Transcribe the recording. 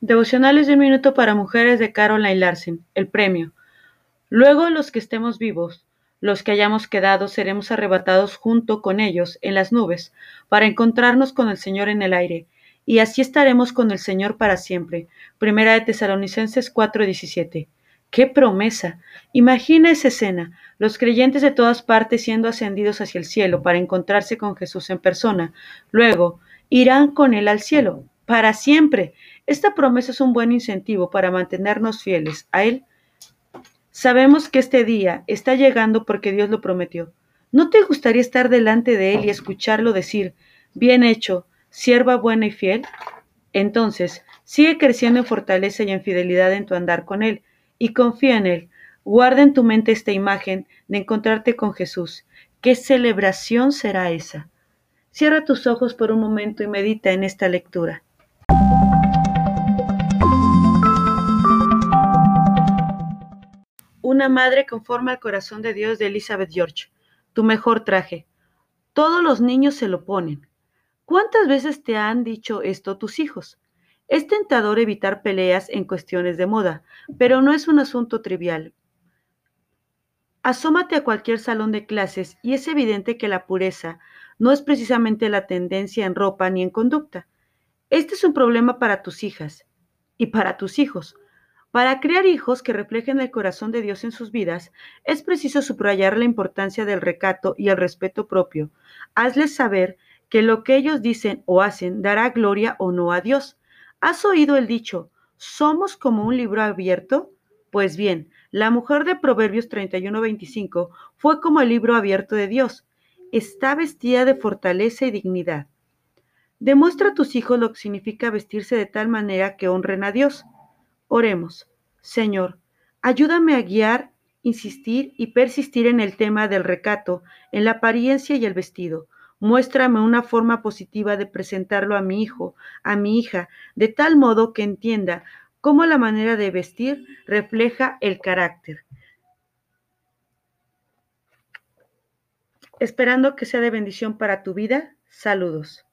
Devocionales de un minuto para mujeres de Caroline Larsen. El premio. Luego los que estemos vivos, los que hayamos quedado, seremos arrebatados junto con ellos en las nubes, para encontrarnos con el Señor en el aire, y así estaremos con el Señor para siempre. Primera de Tesalonicenses 4:17. ¡Qué promesa! Imagina esa escena, los creyentes de todas partes siendo ascendidos hacia el cielo para encontrarse con Jesús en persona. Luego, irán con Él al cielo, para siempre. Esta promesa es un buen incentivo para mantenernos fieles a Él. Sabemos que este día está llegando porque Dios lo prometió. ¿No te gustaría estar delante de Él y escucharlo decir, bien hecho, sierva buena y fiel? Entonces, sigue creciendo en fortaleza y en fidelidad en tu andar con Él y confía en Él. Guarda en tu mente esta imagen de encontrarte con Jesús. ¿Qué celebración será esa? Cierra tus ojos por un momento y medita en esta lectura. Una madre conforme al corazón de Dios de Elizabeth George. Tu mejor traje. Todos los niños se lo ponen. ¿Cuántas veces te han dicho esto tus hijos? Es tentador evitar peleas en cuestiones de moda, pero no es un asunto trivial. Asómate a cualquier salón de clases y es evidente que la pureza no es precisamente la tendencia en ropa ni en conducta. Este es un problema para tus hijas y para tus hijos. Para crear hijos que reflejen el corazón de Dios en sus vidas, es preciso subrayar la importancia del recato y el respeto propio. Hazles saber que lo que ellos dicen o hacen dará gloria o no a Dios. ¿Has oído el dicho, somos como un libro abierto? Pues bien, la mujer de Proverbios 31:25 fue como el libro abierto de Dios. Está vestida de fortaleza y dignidad. Demuestra a tus hijos lo que significa vestirse de tal manera que honren a Dios. Oremos. Señor, ayúdame a guiar, insistir y persistir en el tema del recato, en la apariencia y el vestido Muéstrame una forma positiva de presentarlo a mi hijo, a mi hija, de tal modo que entienda cómo la manera de vestir refleja el carácter. Esperando que sea de bendición para tu vida, saludos.